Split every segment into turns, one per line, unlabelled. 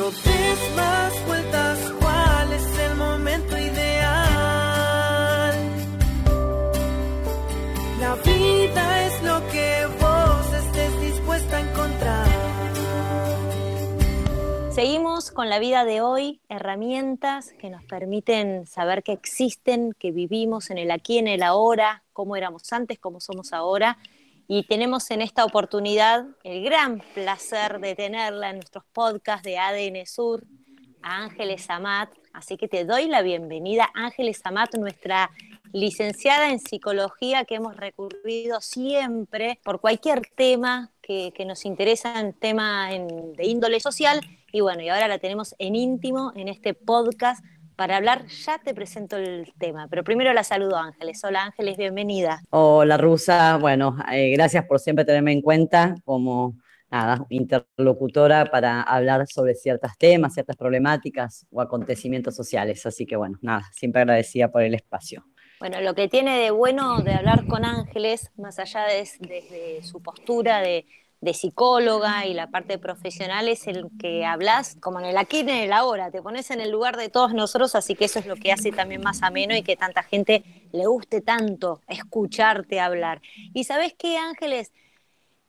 No des más vueltas, ¿cuál es el momento ideal? La vida es lo que vos estés dispuesta a encontrar.
Seguimos con la vida de hoy, herramientas que nos permiten saber que existen, que vivimos en el aquí, en el ahora, cómo éramos antes, cómo somos ahora. Y tenemos en esta oportunidad el gran placer de tenerla en nuestros podcasts de ADN Sur, a Ángeles Amat. Así que te doy la bienvenida, Ángeles Amat, nuestra licenciada en psicología que hemos recurrido siempre por cualquier tema que, nos interesa en tema de índole social. Y bueno, y ahora la tenemos en íntimo en este podcast para hablar. Ya te presento el tema, pero primero la saludo Ángeles. Hola Ángeles, bienvenida.
Hola Rusa, bueno, eh, gracias por siempre tenerme en cuenta como nada, interlocutora para hablar sobre ciertos temas, ciertas problemáticas o acontecimientos sociales. Así que bueno, nada, siempre agradecida por el espacio.
Bueno, lo que tiene de bueno de hablar con Ángeles, más allá de, desde su postura de, de psicóloga y la parte profesional, es el que hablas como en el aquí en el ahora, te pones en el lugar de todos nosotros, así que eso es lo que hace también más ameno y que tanta gente le guste tanto escucharte hablar. Y sabes qué, Ángeles,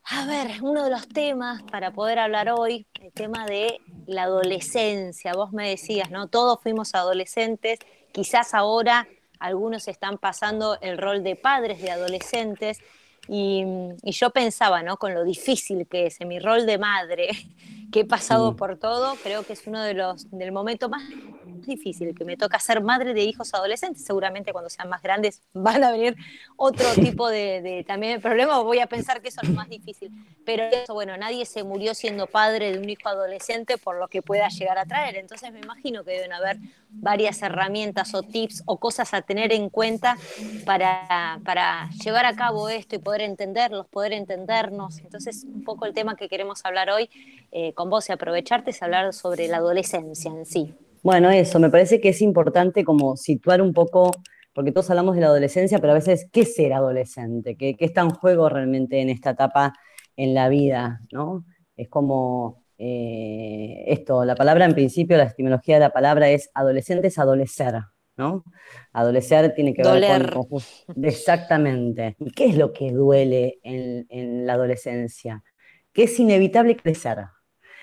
a ver, uno de los temas para poder hablar hoy, el tema de la adolescencia. Vos me decías, ¿no? Todos fuimos adolescentes, quizás ahora algunos están pasando el rol de padres de adolescentes. Y, y yo pensaba, ¿no? Con lo difícil que es en mi rol de madre, que he pasado
Mm.
por todo, creo que es uno de los del momento más difícil que me toca ser madre de hijos adolescentes. Seguramente cuando sean más grandes van a venir otro tipo de, de también problemas. Voy a pensar que eso es lo más difícil. Pero eso, bueno, nadie se murió siendo padre de un hijo adolescente por lo que pueda llegar a traer. Entonces me imagino que deben haber varias herramientas o tips o cosas a tener en cuenta para, para llevar a cabo esto y poder entenderlos, poder entendernos. Entonces, un poco el tema que queremos hablar hoy eh, con vos y aprovecharte es hablar sobre la adolescencia en sí.
Bueno, eso, me parece que es importante como situar un poco, porque todos hablamos de la adolescencia, pero a veces, ¿qué es ser adolescente? ¿Qué, qué está en juego realmente en esta etapa en la vida? ¿no? Es como eh, esto, la palabra en principio, la etimología de la palabra es adolescente, es adolecer, ¿no? Adolecer tiene que ver con, con- Exactamente. ¿Y qué es lo que duele en, en la adolescencia? Que es inevitable crecer.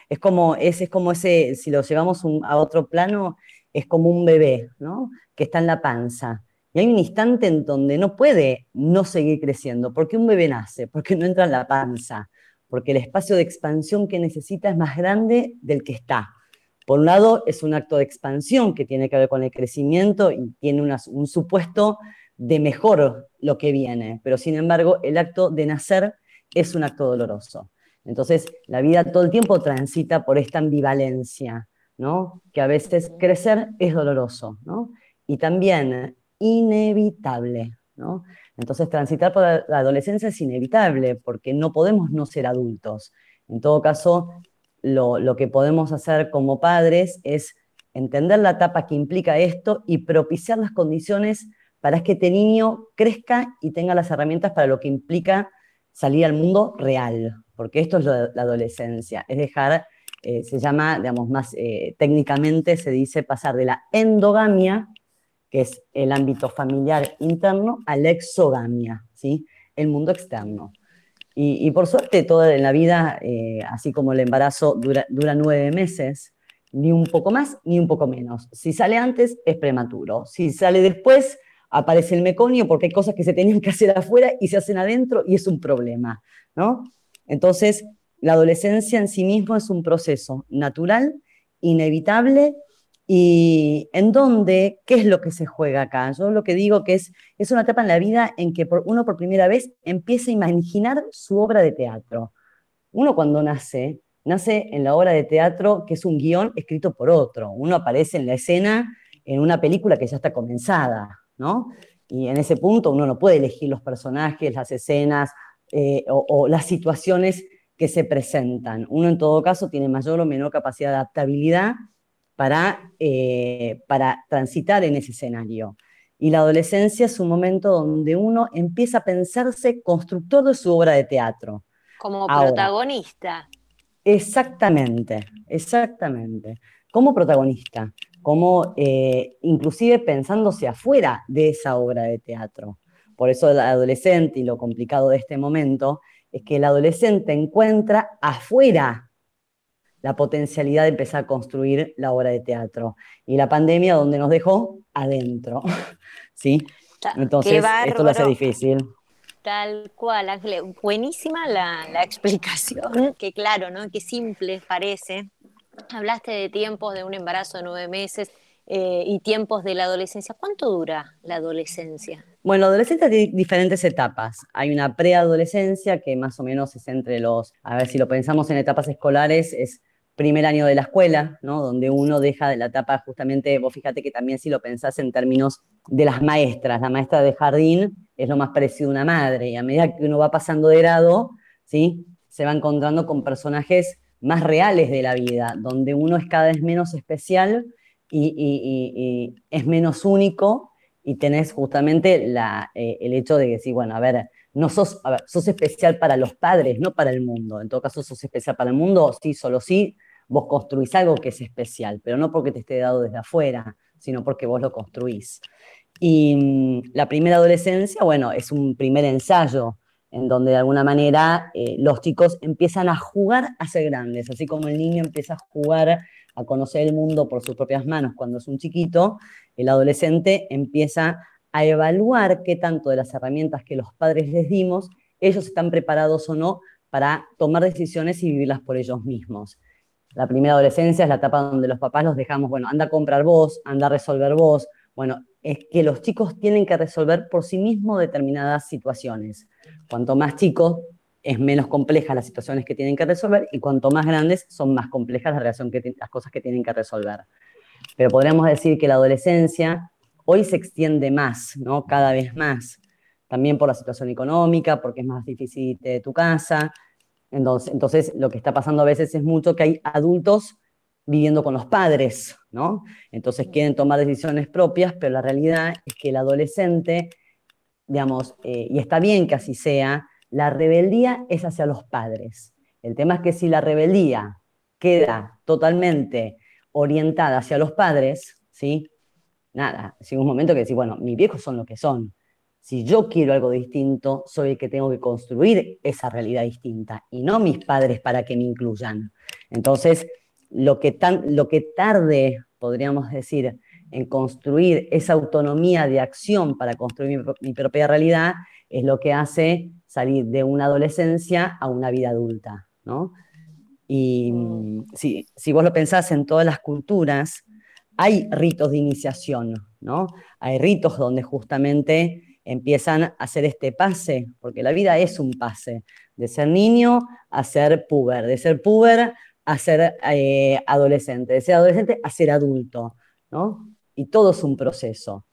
Es como, es, es como ese, si lo llevamos a otro plano, es como un bebé, ¿no? Que está en la panza. Y hay un instante en donde no puede no seguir creciendo. ¿Por qué un bebé nace? Porque no entra en la panza. Porque el espacio de expansión que necesita es más grande del que está. Por un lado, es un acto de expansión que tiene que ver con el crecimiento y tiene un supuesto de mejor lo que viene. Pero sin embargo, el acto de nacer es un acto doloroso. Entonces, la vida todo el tiempo transita por esta ambivalencia, ¿no? Que a veces crecer es doloroso, ¿no? Y también inevitable, ¿no? Entonces, transitar por la adolescencia es inevitable porque no podemos no ser adultos. En todo caso, lo, lo que podemos hacer como padres es entender la etapa que implica esto y propiciar las condiciones para que este niño crezca y tenga las herramientas para lo que implica salir al mundo real, porque esto es la adolescencia, es dejar, eh, se llama, digamos, más eh, técnicamente se dice pasar de la endogamia, que es el ámbito familiar interno, a la exogamia, ¿sí? el mundo externo. Y, por suerte, toda la vida, eh, así como el embarazo dura, dura nueve meses, ni un poco más ni un poco menos. Si sale antes, es prematuro. Si sale después, aparece el meconio porque hay cosas que se tenían que hacer afuera y se hacen adentro y es un problema, ¿no? Entonces, la adolescencia en sí mismo es un proceso natural, inevitable y en donde, ¿qué es lo que se juega acá? Yo lo que digo que es, es una etapa en la vida en que por, uno por primera vez empieza a imaginar su obra de teatro. Uno cuando nace, nace en la obra de teatro que es un guion escrito por otro. Uno aparece en la escena en una película que ya está comenzada, ¿no? Y en ese punto uno no puede elegir los personajes, las escenas eh, o, o, las situaciones que se presentan. Uno en todo caso tiene mayor o menor capacidad de adaptabilidad para, eh, para transitar en ese escenario. Y la adolescencia es un momento donde uno empieza a pensarse constructor de su obra de teatro.
Como Ahora, protagonista.
Exactamente, exactamente. Como protagonista, como eh, inclusive pensándose afuera de esa obra de teatro. Por eso el adolescente y lo complicado de este momento es que el adolescente encuentra afuera la potencialidad de empezar a construir la obra de teatro. Y la pandemia donde nos dejó adentro. ¿Sí? Entonces, esto lo hace difícil.
Tal cual, Ángel. Buenísima la, explicación, que claro, ¿no? Qué simple parece. Hablaste de tiempos de un embarazo de nueve meses eh, y tiempos de la adolescencia. ¿Cuánto dura la adolescencia?
Bueno, la adolescencia tiene diferentes etapas. Hay una preadolescencia que más o menos es entre los, a ver si lo pensamos en etapas escolares, es primer año de la escuela, ¿no? donde uno deja de la etapa justamente, vos fíjate que también si lo pensás en términos de las maestras, la maestra de jardín es lo más parecido a una madre, y a medida que uno va pasando de grado, ¿sí? se va encontrando con personajes más reales de la vida, donde uno es cada vez menos especial y, es menos único, y tenés justamente la, eh, el hecho de decir, bueno, a ver, no sos, a ver, sos especial para los padres, no para el mundo. En todo caso, sos especial para el mundo, sí, solo sí, vos construís algo que es especial, pero no porque te esté dado desde afuera, sino porque vos lo construís. Y mm, la primera adolescencia, bueno, es un primer ensayo en donde de alguna manera eh, los chicos empiezan a jugar a ser grandes, así como el niño empieza a jugar a conocer el mundo por sus propias manos cuando es un chiquito, el adolescente empieza a evaluar qué tanto de las herramientas que los padres les dimos, ellos están preparados o no para tomar decisiones y vivirlas por ellos mismos. La primera adolescencia es la etapa donde los papás los dejamos, bueno, anda a comprar vos, anda a resolver vos. Bueno, es que los chicos tienen que resolver por sí mismos determinadas situaciones. Cuanto más chicos, es menos compleja las situaciones que tienen que resolver y cuanto más grandes son más complejas las cosas que tienen que resolver. Pero podríamos decir que la adolescencia hoy se extiende más, ¿no? Cada vez más. También por la situación económica, porque es más difícil de tu casa, entonces, entonces, lo que está pasando a veces es mucho que hay adultos viviendo con los padres, ¿no? Entonces quieren tomar decisiones propias, pero la realidad es que el adolescente, digamos, eh, y está bien que así sea, la rebeldía es hacia los padres. El tema es que si la rebeldía queda totalmente orientada hacia los padres, ¿sí? Nada, llega un momento que decís, bueno, mis viejos son lo que son, si yo quiero algo distinto, soy el que tengo que construir esa realidad distinta y no mis padres para que me incluyan. Entonces, lo que, tan, lo que tarde, podríamos decir, en construir esa autonomía de acción para construir mi, propia realidad, es lo que hace salir de una adolescencia a una vida adulta. ¿no? Y si, si vos lo pensás en todas las culturas, hay ritos de iniciación, ¿no? Hay ritos donde justamente empiezan a hacer este pase, porque la vida es un pase, de ser niño a ser puber, de ser puber a ser eh, adolescente, de ser adolescente a ser adulto, ¿no? Y todo es un proceso.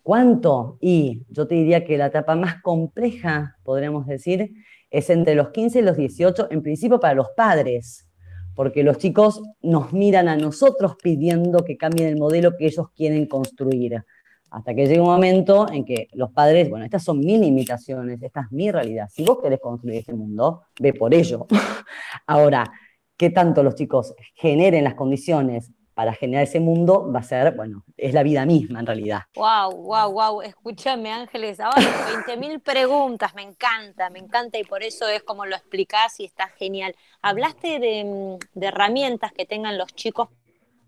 ¿Cuánto? Y yo te diría que la etapa más compleja, podríamos decir, es entre los 15 y los 18, en principio para los padres, porque los chicos nos miran a nosotros pidiendo que cambien el modelo que ellos quieren construir hasta que llega un momento en que los padres, bueno, estas son mis limitaciones, esta es mi realidad. Si vos querés construir este mundo, ve por ello. Ahora, qué tanto los chicos generen las condiciones para generar ese mundo va a ser, bueno, es la vida misma en realidad.
Wow, wow, wow. Escúchame, Ángeles, ahora 20.000 preguntas, me encanta, me encanta y por eso es como lo explicás y está genial. Hablaste de, de herramientas que tengan los chicos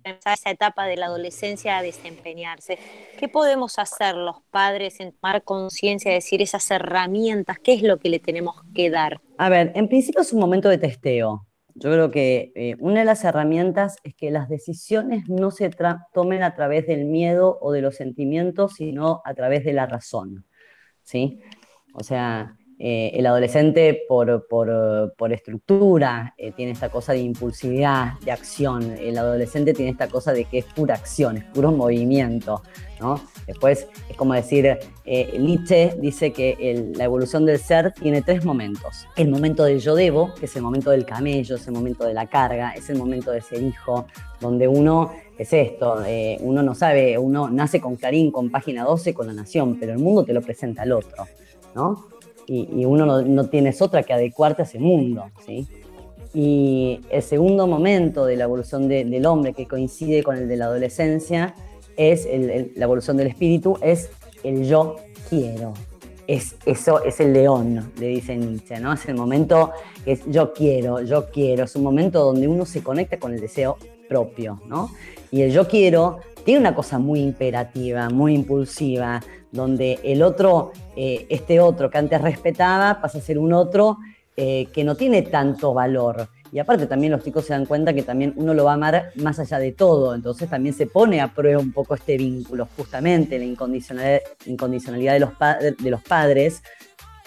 esa etapa de la adolescencia a desempeñarse. ¿Qué podemos hacer los padres en tomar conciencia, de decir esas herramientas? ¿Qué es lo que le tenemos que dar?
A ver, en principio es un momento de testeo. Yo creo que eh, una de las herramientas es que las decisiones no se tomen a través del miedo o de los sentimientos, sino a través de la razón. ¿sí? O sea, eh, el adolescente por, por, estructura eh, tiene esta cosa de impulsividad, de acción. El adolescente tiene esta cosa de que es pura acción, es puro movimiento. ¿no? Después es como decir, eh, Nietzsche dice que la evolución del ser tiene tres momentos. El momento del yo debo, que es el momento del camello, es el momento de la carga, es el momento de ser hijo, donde uno es esto, uno no sabe, uno nace con Clarín, con página 12, con la nación, pero el mundo te lo presenta al otro. ¿no? Y, uno no, tienes otra que adecuarte a ese mundo, ¿sí? Y el segundo momento de la evolución del hombre que coincide con el de la adolescencia es la evolución del espíritu, es el yo quiero. Es, eso es el león, le dice Nietzsche, ¿no? Es el momento que es yo quiero, yo quiero, es un momento donde uno se conecta con el deseo propio, ¿no? Y el yo quiero tiene una cosa muy imperativa, muy impulsiva, donde el otro, eh, este otro que antes respetaba, pasa a ser un otro eh, que no tiene tanto valor. Y aparte también los chicos se dan cuenta que también uno lo va a amar más allá de todo, entonces también se pone a prueba un poco este vínculo, justamente la incondicionalidad, incondicionalidad de, los de los padres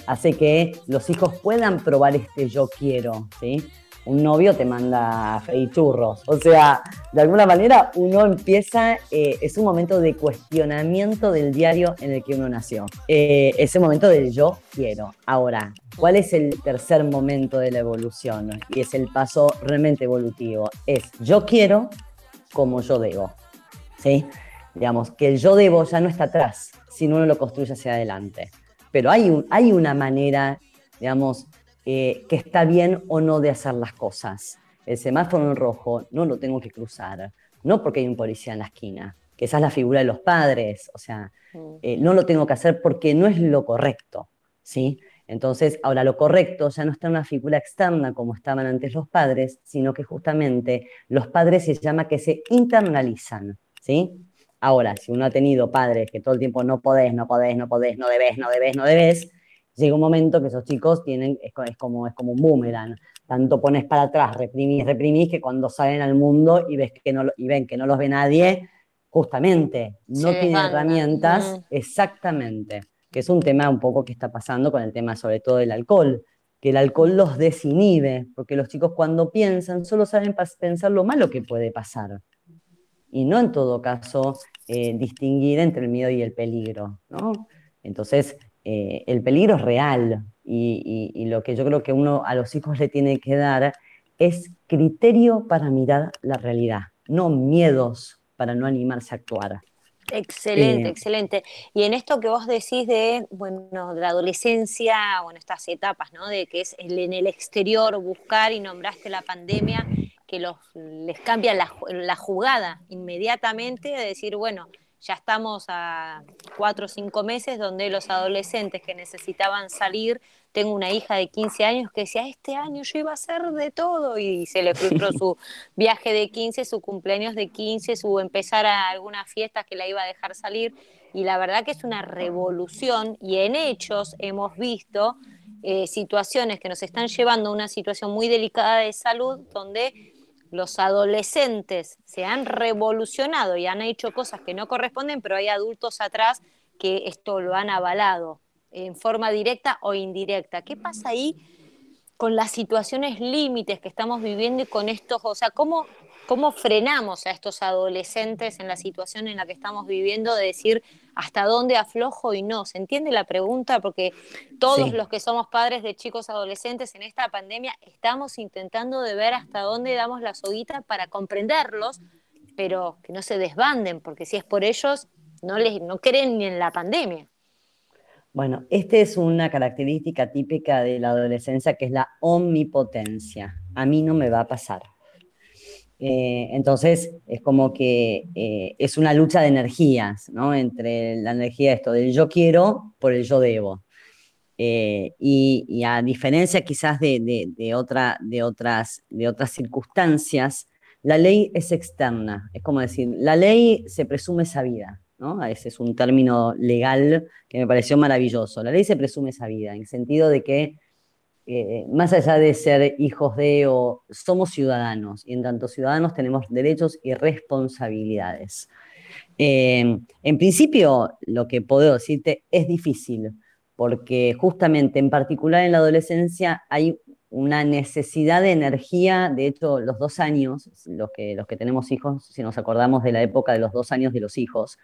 hace que los hijos puedan probar este yo quiero, ¿sí? Un novio te manda churros. O sea, de alguna manera uno empieza, eh, es un momento de cuestionamiento del diario en el que uno nació. Eh, ese momento del yo quiero. Ahora, ¿cuál es el tercer momento de la evolución? Y es el paso realmente evolutivo. Es yo quiero como yo debo. ¿Sí? Digamos, que el yo debo ya no está atrás, sino uno lo construye hacia adelante. Pero hay, hay una manera, digamos, eh, que está bien o no de hacer las cosas. El semáforo en rojo no lo tengo que cruzar, no porque hay un policía en la esquina, que esa es la figura de los padres, o sea, mm. eh, no lo tengo que hacer porque no es lo correcto, ¿sí? Entonces, ahora lo correcto ya no está en una figura externa como estaban antes los padres, sino que justamente los padres se llama que se internalizan, ¿sí? Ahora, si uno ha tenido padres que todo el tiempo no podés, no podés, no podés, no debes, no debes, no debes, llega un momento que esos chicos tienen, es, como, es como un boomerang. Tanto pones para atrás, reprimís, reprimís, que cuando salen al mundo y, ves que no, y ven que no los ve nadie, justamente no tienen herramientas, exactamente, que es un tema un poco que está pasando con el tema sobre todo del alcohol, que el alcohol los desinhibe, porque los chicos cuando piensan solo saben pensar lo malo que puede pasar, y no en todo caso eh, distinguir entre el miedo y el peligro, ¿no? Entonces, eh, el peligro es real y, lo que yo creo que uno a los hijos le tiene que dar es criterio para mirar la realidad, no miedos para no animarse a actuar.
Excelente, eh, excelente. Y en esto que vos decís de, bueno, de la adolescencia, bueno, estas etapas, ¿no? De que es en el exterior buscar y nombraste la pandemia, que los, les cambia la, la jugada inmediatamente, de decir, bueno, ya estamos a cuatro o cinco meses donde los adolescentes que necesitaban salir, tengo una hija de 15 años que decía, este año yo iba a hacer de todo y se le frustró su viaje de 15, su cumpleaños de 15, su empezar a algunas fiestas que la iba a dejar salir. Y la verdad que es una revolución y en hechos hemos visto eh, situaciones que nos están llevando a una situación muy delicada de salud donde los adolescentes se han revolucionado y han hecho cosas que no corresponden, pero hay adultos atrás que esto lo han avalado en forma directa o indirecta. ¿Qué pasa ahí con las situaciones límites que estamos viviendo y con estos, o sea, cómo, cómo frenamos a estos adolescentes en la situación en la que estamos viviendo de decir hasta dónde aflojo y no. ¿Se entiende la pregunta? Porque todos los que somos padres de chicos adolescentes en esta pandemia estamos intentando de ver hasta dónde damos la soguita para comprenderlos, pero que no se desbanden, porque si es por ellos, no, les, no creen ni en la pandemia.
Bueno, esta es una característica típica de la adolescencia que es la omnipotencia. A mí no me va a pasar. Eh, entonces, es como que eh, es una lucha de energías, ¿no? Entre la energía esto del yo quiero por el yo debo. Eh, y, a diferencia quizás de, otra, de, otras, de otras circunstancias, la ley es externa. Es como decir, la ley se presume sabida, ¿no? Ese es un término legal que me pareció maravilloso. La ley se presume sabida, en el sentido de que eh, más allá de ser hijos de o somos ciudadanos y en tanto ciudadanos tenemos derechos y responsabilidades. Eh, en principio, lo que puedo decirte es difícil, porque justamente en particular en la adolescencia hay una necesidad de energía, de hecho los dos años, los que, los que tenemos hijos, si nos acordamos de la época de los dos años de los hijos,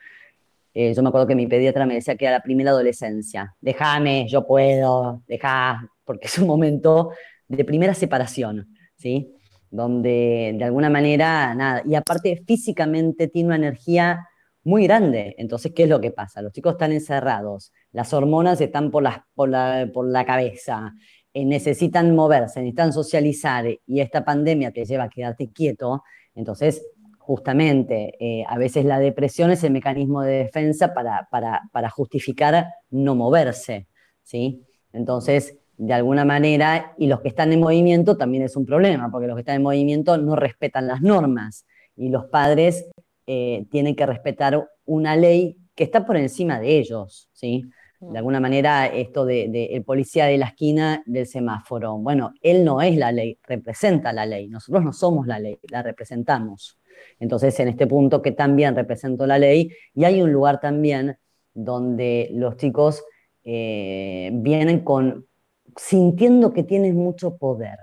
eh, yo me acuerdo que mi pediatra me decía que era la primera adolescencia, déjame, yo puedo, deja, porque es un momento de primera separación, ¿sí? Donde de alguna manera, nada, y aparte físicamente tiene una energía muy grande. Entonces, ¿qué es lo que pasa? Los chicos están encerrados, las hormonas están por, por, la, por la cabeza, eh, necesitan moverse, necesitan socializar y esta pandemia te lleva a quedarte quieto, entonces justamente eh, a veces la depresión es el mecanismo de defensa para, para, justificar no moverse, ¿sí? Entonces, de alguna manera, y los que están en movimiento también es un problema, porque los que están en movimiento no respetan las normas y los padres eh, tienen que respetar una ley que está por encima de ellos, ¿sí? De alguna manera, esto de, el policía de la esquina del semáforo, bueno, él no es la ley, representa la ley, nosotros no somos la ley, la representamos. Entonces, en este punto que también represento la ley, y hay un lugar también donde los chicos eh, vienen con, sintiendo que tienen mucho poder,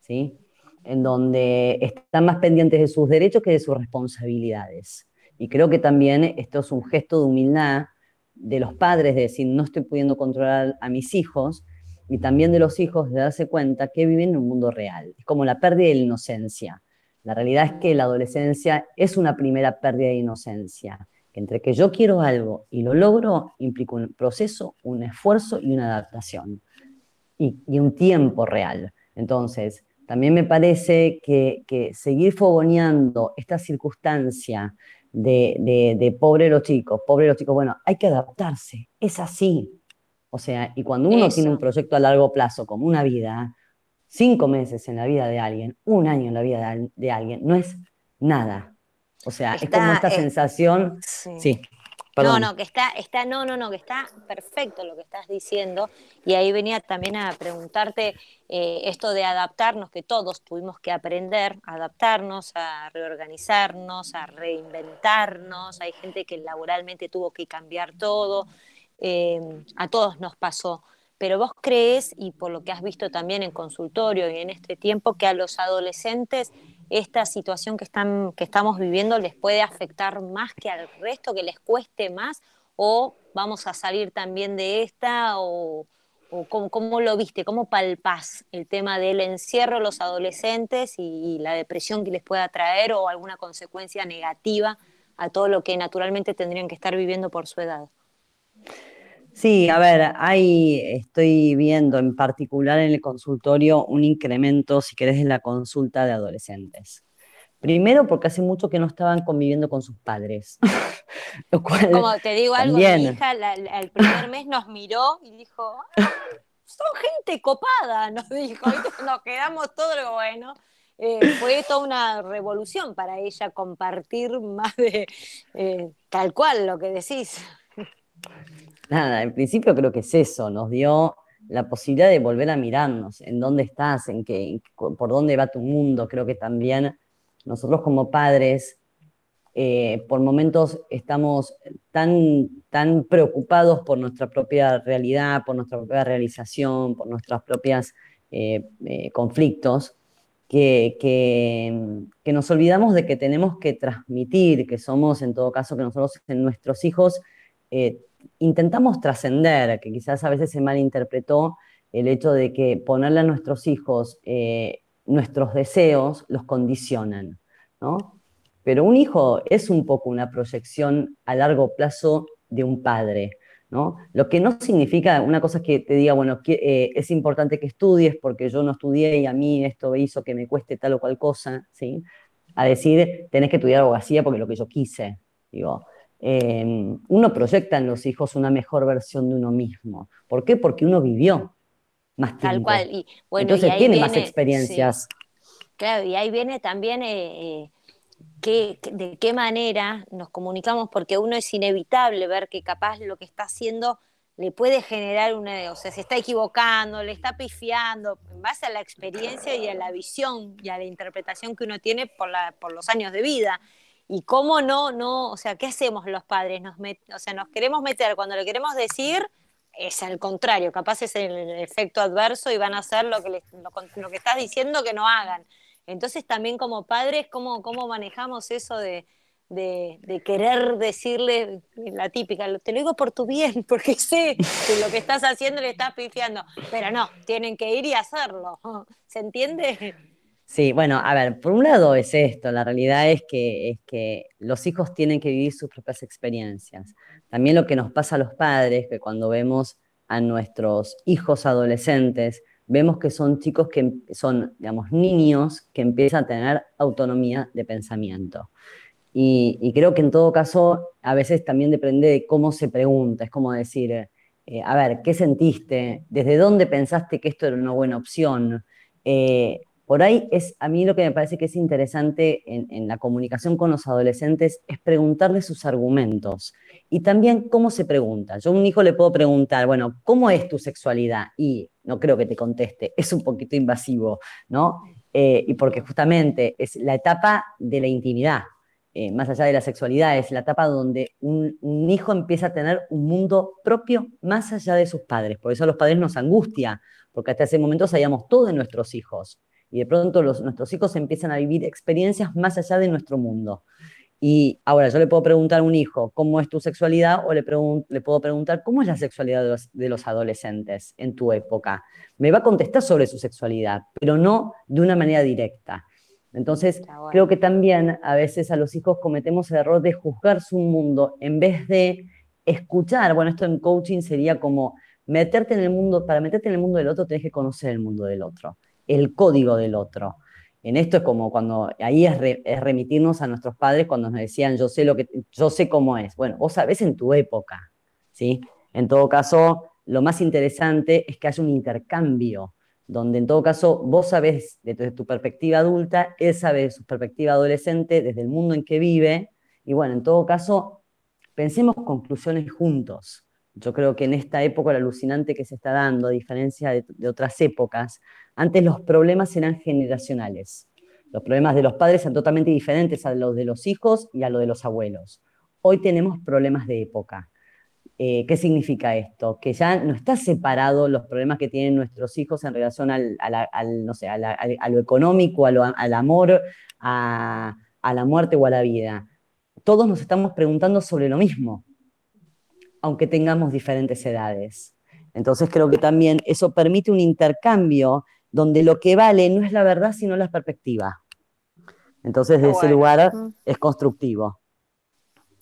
¿sí? En donde están más pendientes de sus derechos que de sus responsabilidades. Y creo que también esto es un gesto de humildad de los padres de decir, no estoy pudiendo controlar a mis hijos, y también de los hijos de darse cuenta que viven en un mundo real. Es como la pérdida de la inocencia. La realidad es que la adolescencia es una primera pérdida de inocencia. entre que yo quiero algo y lo logro, implica un proceso, un esfuerzo y una adaptación. Y, un tiempo real. Entonces, también me parece que, que seguir fogoneando esta circunstancia de, pobre los chicos, pobre los chicos, bueno, hay que adaptarse, es así. O sea, y cuando uno tiene un proyecto a largo plazo, como una vida, cinco meses en la vida de alguien, un año en la vida de, alguien, no es nada. O sea, es como esta sensación. sí.
No, no, que está, está, no, no, no, que está perfecto lo que estás diciendo. Y ahí venía también a preguntarte eh, esto de adaptarnos, que todos tuvimos que aprender a adaptarnos, a reorganizarnos, a reinventarnos. Hay gente que laboralmente tuvo que cambiar todo. Eh, a todos nos pasó. Pero vos crees, y por lo que has visto también en consultorio y en este tiempo, que a los adolescentes esta situación que, están, que estamos viviendo les puede afectar más que al resto, que les cueste más, o vamos a salir también de esta, o, cómo, lo viste, cómo palpás el tema del encierro los adolescentes y, la depresión que les pueda traer o alguna consecuencia negativa a todo lo que naturalmente tendrían que estar viviendo por su edad.
Sí, a ver, ahí estoy viendo en particular en el consultorio un incremento, si querés, en la consulta de adolescentes. Primero porque hace mucho que no estaban conviviendo con sus padres.
Como te digo algo, mi hija el primer mes nos miró y dijo, ah, son gente copada, nos dijo, nos quedamos todos bueno. Eh, fue toda una revolución para ella compartir más de eh, tal cual lo que decís
nada, en principio creo que es eso, nos dio la posibilidad de volver a mirarnos, en dónde estás, por dónde va tu mundo. Creo que también nosotros como padres, eh, por momentos estamos tan, tan preocupados por nuestra propia realidad, por nuestra propia realización, por nuestros propios eh, eh, conflictos, que, que, nos olvidamos de que tenemos que transmitir, que somos en todo caso, que nosotros en nuestros hijos intentamos trascender, que quizás a veces se malinterpretó el hecho de que ponerle a nuestros hijos eh, nuestros deseos los condicionan, ¿no? Pero un hijo es un poco una proyección a largo plazo de un padre, ¿no? Lo que no significa, una cosa es que te diga, bueno, eh, es importante que estudies porque yo no estudié y a mí esto hizo que me cueste tal o cual cosa, ¿sí? A decir, tenés que estudiar abogacía porque lo que yo quise, digo. Em, uno proyecta en los hijos una mejor versión de uno mismo. ¿Por qué? Porque uno vivió más tiempo. Tal cual. Y, bueno, Entonces tiene más experiencias.
Claro, y ahí viene también eh, eh, de qué manera nos comunicamos, porque uno es inevitable ver que capaz lo que está haciendo le puede generar una, o sea, se está equivocando, le está pifiando, en base a la experiencia y a la visión y a la interpretación que uno tiene por, la, por los años de vida. Y cómo no, no, o sea, ¿qué hacemos los padres? Nos o sea, nos queremos meter cuando le queremos decir, es al contrario, capaz es el efecto adverso y van a hacer lo que, lo, que estás diciendo que no hagan. Entonces también como padres, ¿cómo, cómo manejamos eso de, de, querer decirle la típica, te lo digo por tu bien, porque sé que lo que estás haciendo le estás pifiando, pero no, tienen que ir y hacerlo, ¿se entiende?
Sí, bueno, a ver, por un lado es esto, la realidad es que, los hijos tienen que vivir sus propias experiencias. También lo que nos pasa a los padres, que cuando vemos a nuestros hijos adolescentes vemos que son chicos que son, digamos, niños que empiezan a tener autonomía de pensamiento. Y, creo que en todo caso, a veces también depende de cómo se pregunta, es como decir, eh, a ver, ¿qué sentiste? ¿Desde dónde pensaste que esto era una buena opción? Eh, por ahí es, a mí lo que me parece que es interesante en, la comunicación con los adolescentes es preguntarles sus argumentos y también cómo se pregunta. Yo a un hijo le puedo preguntar, bueno, ¿cómo es tu sexualidad? Y no creo que te conteste, es un poquito invasivo, ¿no? Eh, y porque justamente es la etapa de la intimidad, eh, más allá de la sexualidad, es la etapa donde un, un, hijo empieza a tener un mundo propio más allá de sus padres. Por eso a los padres nos angustia, porque hasta ese momento sabíamos todo de nuestros hijos y de pronto nuestros hijos empiezan a vivir experiencias más allá de nuestro mundo. Y ahora yo le puedo preguntar a un hijo cómo es tu sexualidad o le, le puedo preguntar cómo es la sexualidad de los, adolescentes en tu época. Me va a contestar sobre su sexualidad, pero no de una manera directa. Entonces, creo que también a veces a los hijos cometemos el error de juzgar su mundo en vez de escuchar. Bueno, esto en coaching sería como meterte en el mundo, para meterte en el mundo del otro tenés que conocer el mundo del otro el código del otro. En esto es como cuando, ahí es, remitirnos a nuestros padres cuando nos decían, yo sé, lo que, yo sé cómo es. Bueno, vos sabés en tu época, ¿sí? En todo caso, lo más interesante es que haya un intercambio, donde en todo caso vos sabés desde tu perspectiva adulta, él sabe de su perspectiva adolescente, desde el mundo en que vive, y bueno, en todo caso, pensemos conclusiones juntos. Yo creo que en esta época lo alucinante que se está dando, a diferencia de otras épocas, antes los problemas eran generacionales. Los problemas de los padres eran totalmente diferentes a los de los hijos y a los de los abuelos. Hoy tenemos problemas de época. Eh, ¿Qué significa esto? Que ya no está separado los problemas que tienen nuestros hijos en relación al, no sé, a, lo económico, al amor, a, a la muerte o a la vida. Todos nos estamos preguntando sobre lo mismo, aunque tengamos diferentes edades. Entonces creo que también eso permite un intercambio donde lo que vale no es la verdad, sino la perspectiva. Entonces, de ese lugar es constructivo.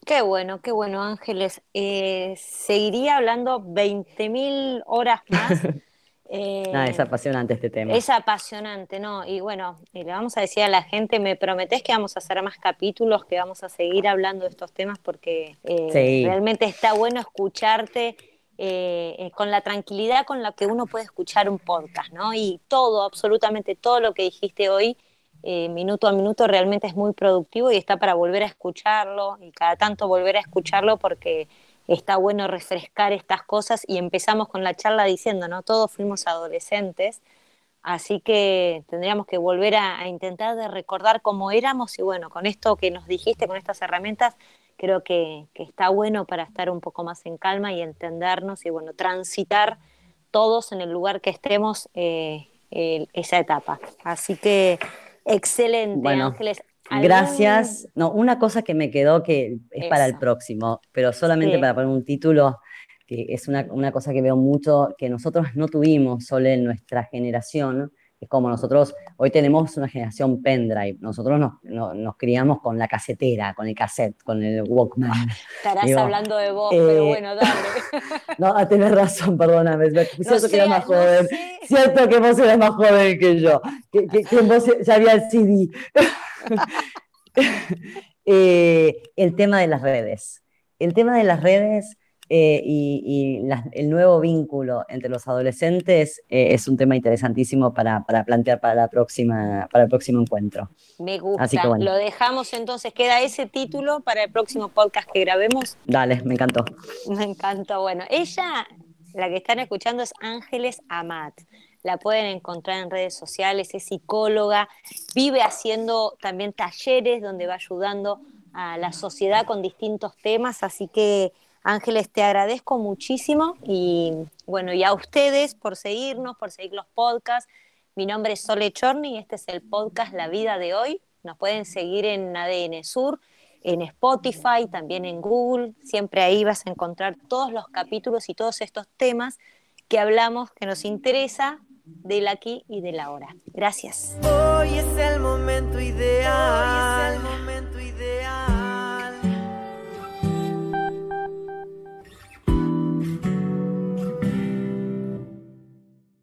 Qué bueno, qué bueno, Ángeles. Eh, seguiría hablando 20.000 horas más.
Eh, es apasionante este tema.
Es apasionante, ¿no? Y bueno, le vamos a decir a la gente, me prometés que vamos a hacer más capítulos, que vamos a seguir hablando de estos temas porque eh, realmente está bueno escucharte eh, eh, con la tranquilidad con la que uno puede escuchar un podcast, ¿no? Y todo, absolutamente todo lo que dijiste hoy, eh, minuto a minuto, realmente es muy productivo y está para volver a escucharlo y cada tanto volver a escucharlo porque está bueno refrescar estas cosas y empezamos con la charla diciendo, ¿no? Todos fuimos adolescentes, así que tendríamos que volver a, a intentar de recordar cómo éramos y bueno, con esto que nos dijiste, con estas herramientas, creo que, está bueno para estar un poco más en calma y entendernos y bueno, transitar todos en el lugar que estemos eh, esa etapa. Así que excelente, Ángeles.
Gracias. No, una cosa que me quedó que es para el próximo, pero solamente para poner un título, que es una, una, cosa que veo mucho, que nosotros no tuvimos solo en nuestra generación, es como nosotros, hoy tenemos una generación pendrive, nosotros nos, criamos con la casetera, con el cassette, con el Walkman.
Estarás hablando de vos, pero eh, bueno, dale.
no, tenés razón, perdóname, cierto que eras más joven, cierto que vos eras más joven que yo, que, que, vos ya había el CD. Eh, el tema de las redes. El tema de las redes eh, y, el nuevo vínculo entre los adolescentes eh, es un tema interesantísimo para, plantear para, la próxima, para el próximo encuentro.
Me gusta. Lo dejamos entonces, queda ese título para el próximo podcast que grabemos.
Dale, me encantó.
Me encantó. Bueno, ella, la que están escuchando es Ángeles Amat. La pueden encontrar en redes sociales, es psicóloga, vive haciendo también talleres donde va ayudando a la sociedad con distintos temas, así que Ángeles, te agradezco muchísimo y bueno, y a ustedes por seguirnos, por seguir los podcasts. Mi nombre es Sole Chorni y este es el podcast La Vida de Hoy. Nos pueden seguir en ADN Sur, en Spotify, también en Google. Siempre ahí vas a encontrar todos los capítulos y todos estos temas que hablamos, que nos interesa del aquí y del ahora. Gracias.
Hoy es el momento ideal.